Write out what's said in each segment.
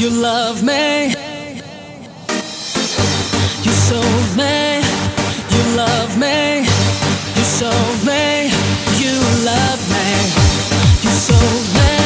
You love me. You sold me. You love me. You sold me. You love me. You sold me.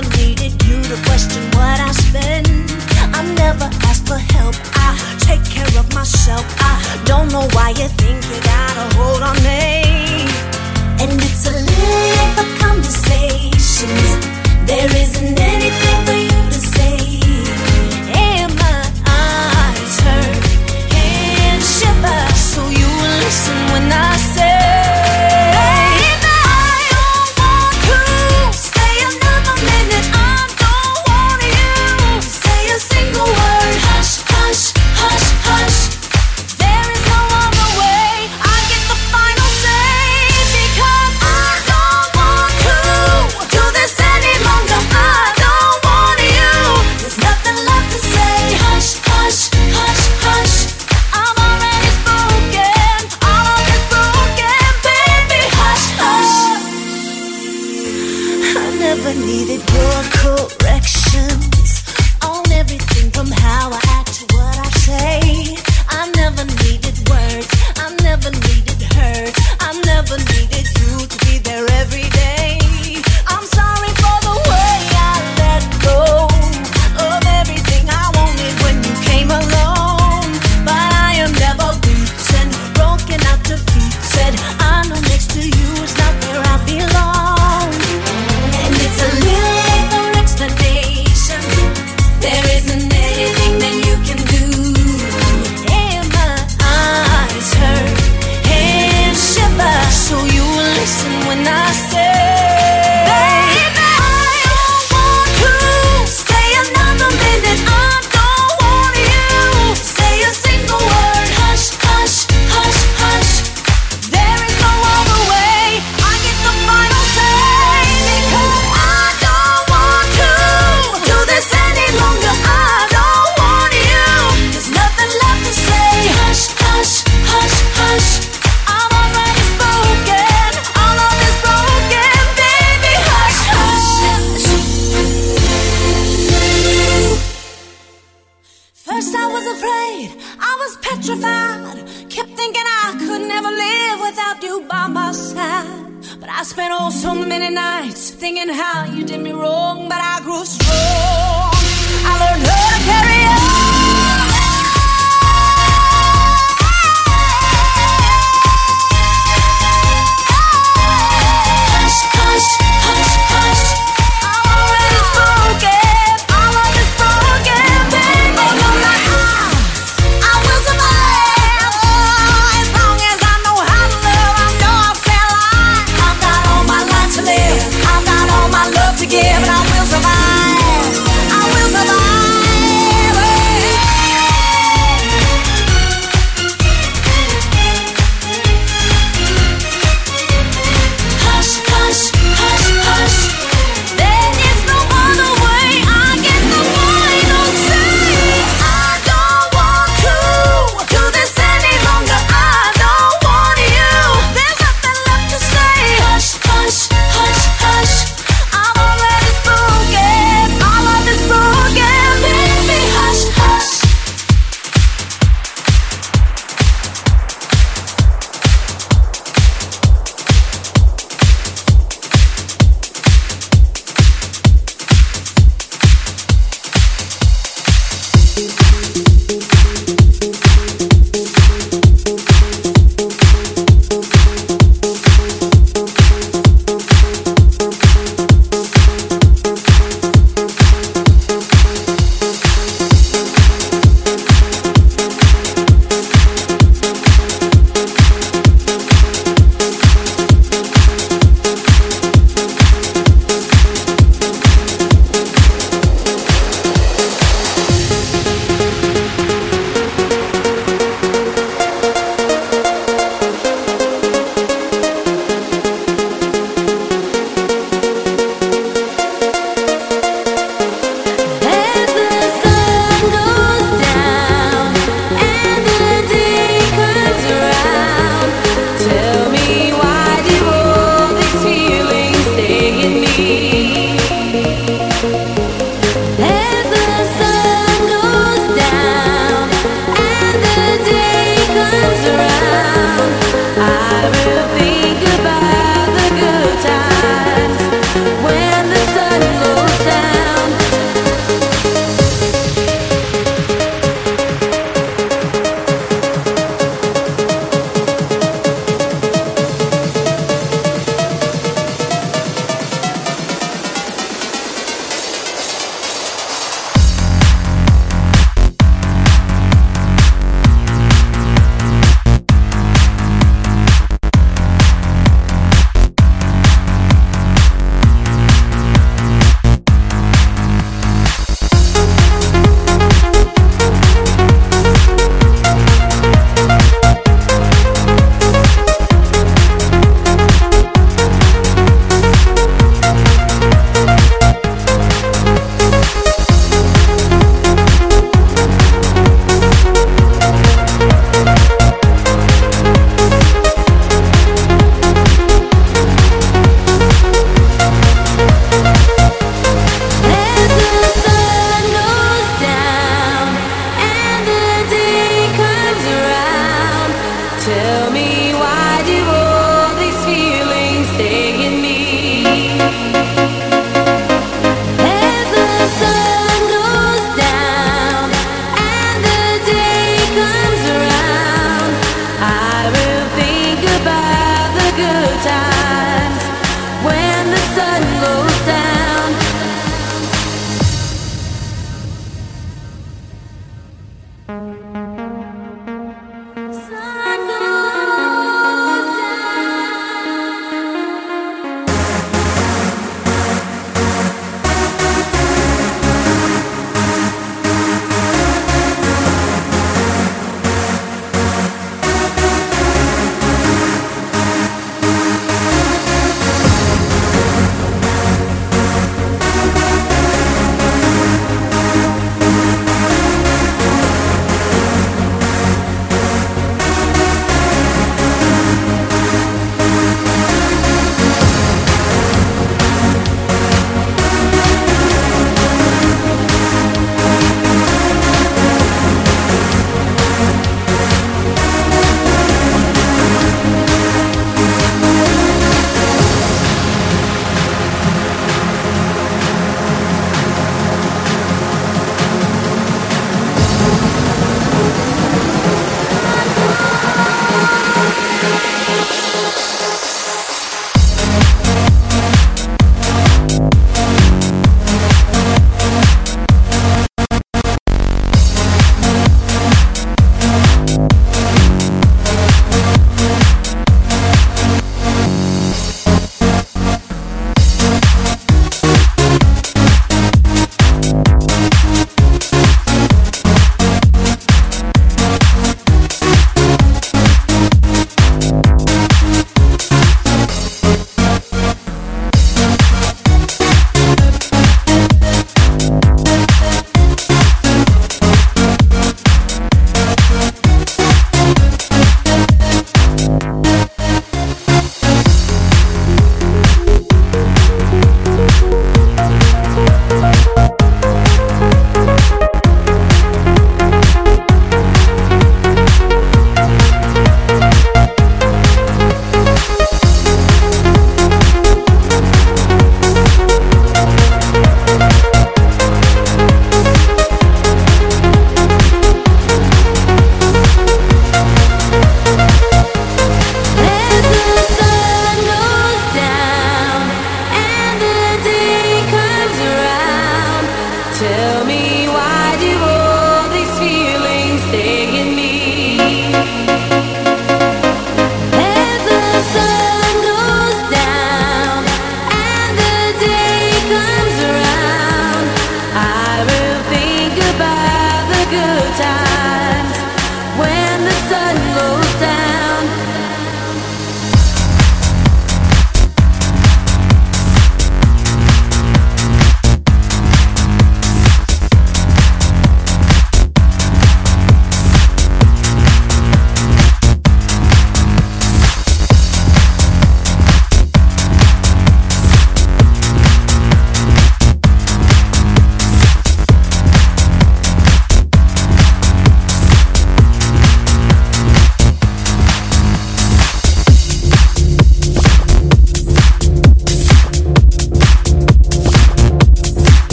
never needed you to question what I spend. I never ask for help. I take care of myself. I don't know why you think you got a hold.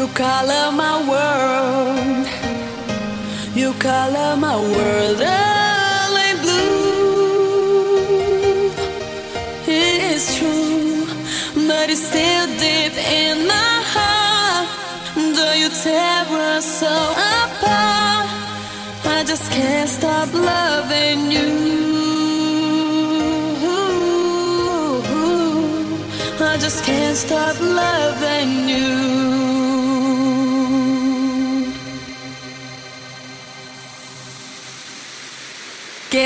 You color my world. You color my world. Early blue. It is true, but it's still deep in my heart. Though you tear us so apart, I just can't stop loving you. I just can't stop loving you.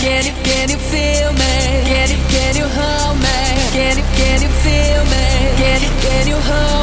Can you, can you feel me? Can you, can you hold me? Can you, can you feel me? Can you, can you hold me?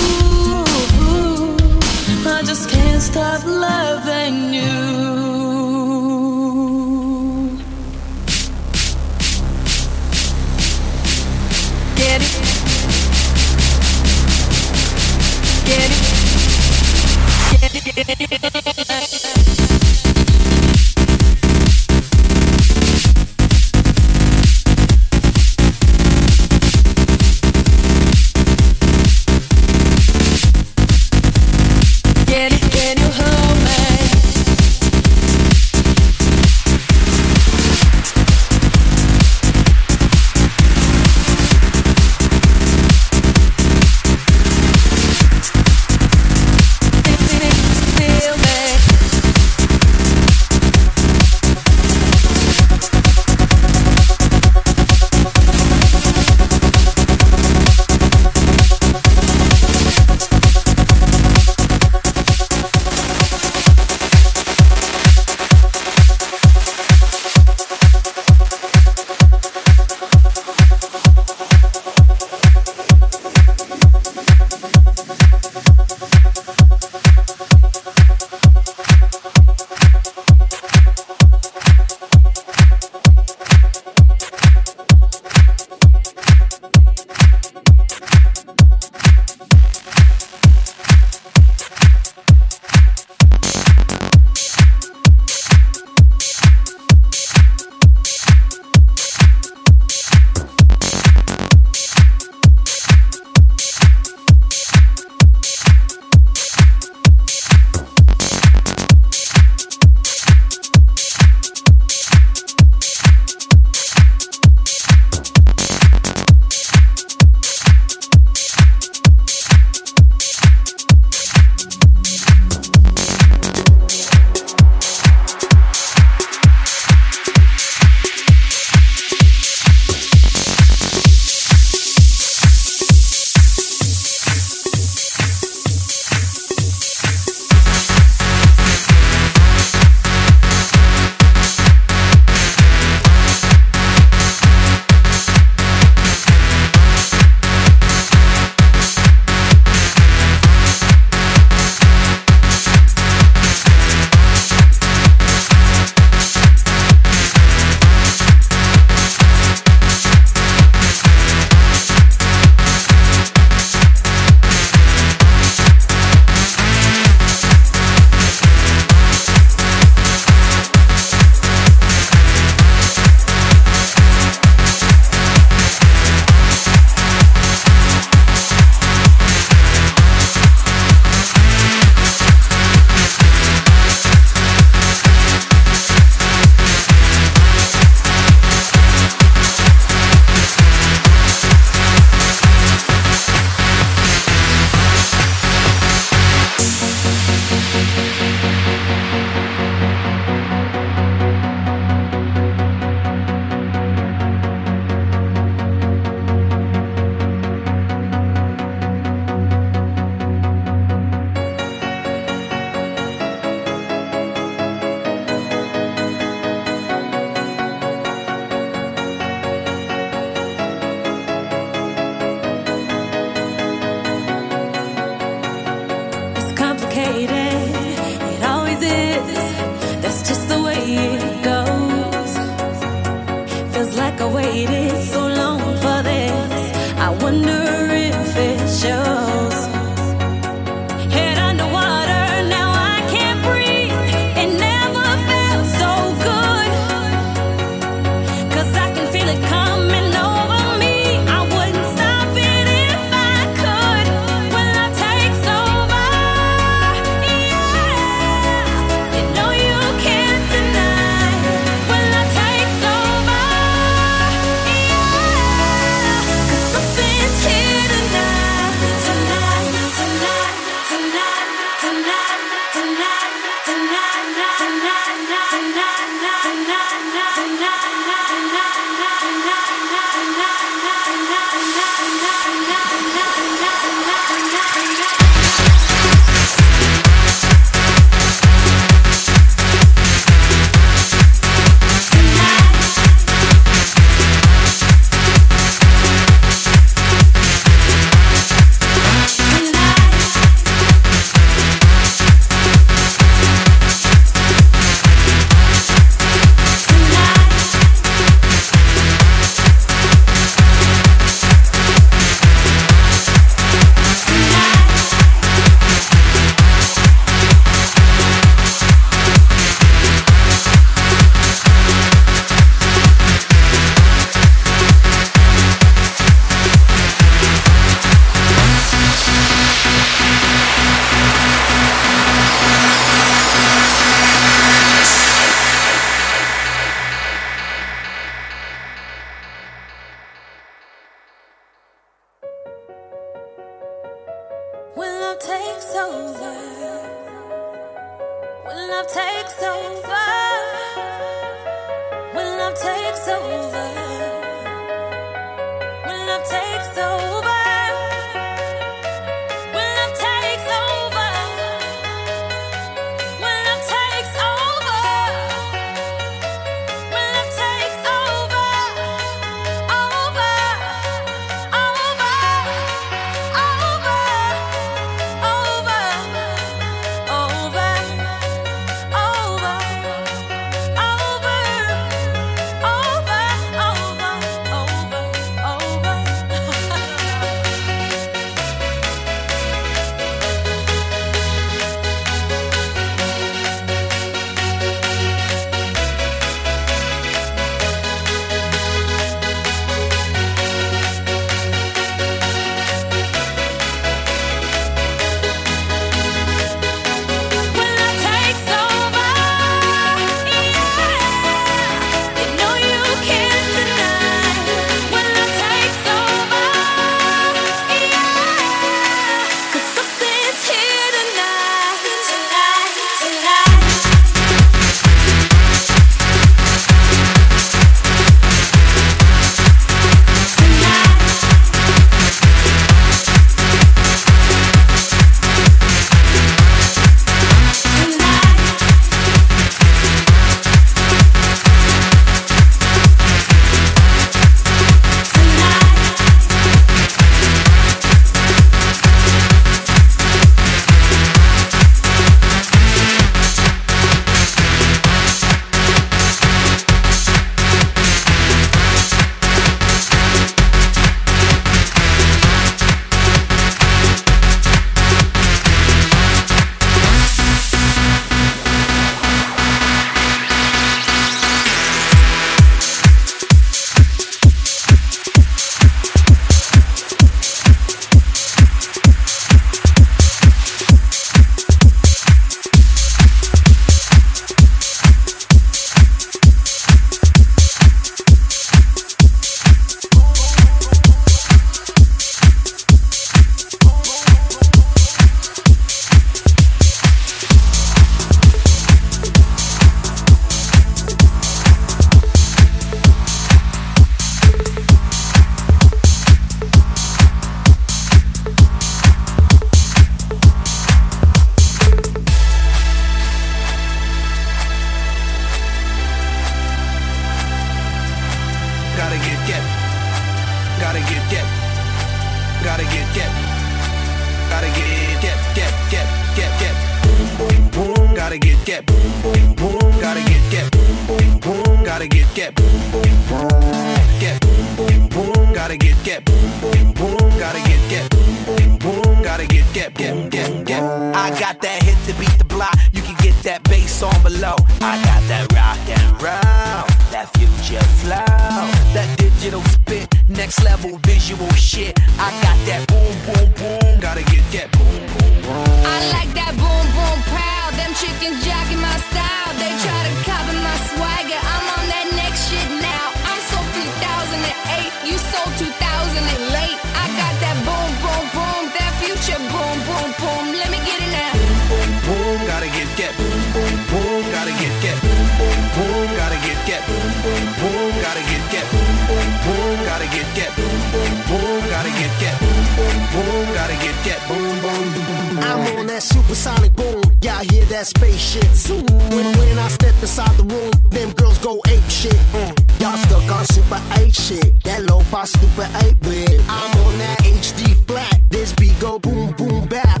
that supersonic boom. Y'all hear that spaceship zoom. When, when I step inside the room, them girls go ape shit. Mm. Y'all stuck on super ape shit. That low fi super ape bit. I'm on that HD flat. This beat go boom boom bap.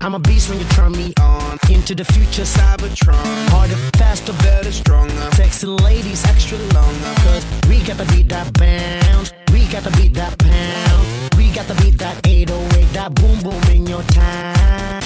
I'm a beast when you turn me on. Into the future, Cybertron. Harder, faster, better, stronger. Sexy ladies, extra longer. Cause we gotta beat that bounce. We gotta beat that pound. We gotta beat that 808, that boom boom in your time.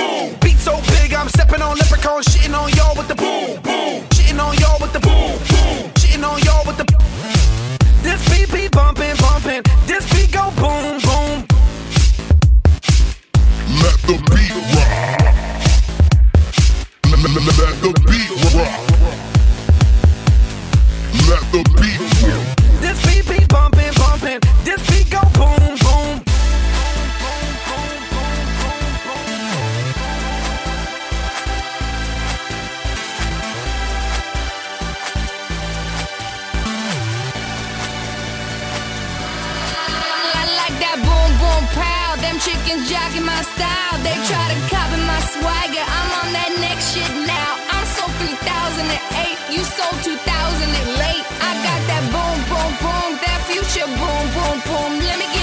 the beat rock. Let, the beat rock. Let the beat Chickens jogging my style. They try to copy my swagger. I'm on that next shit now. I'm sold 3008. You sold 2008. I got that boom boom boom. That future boom boom boom. Let me get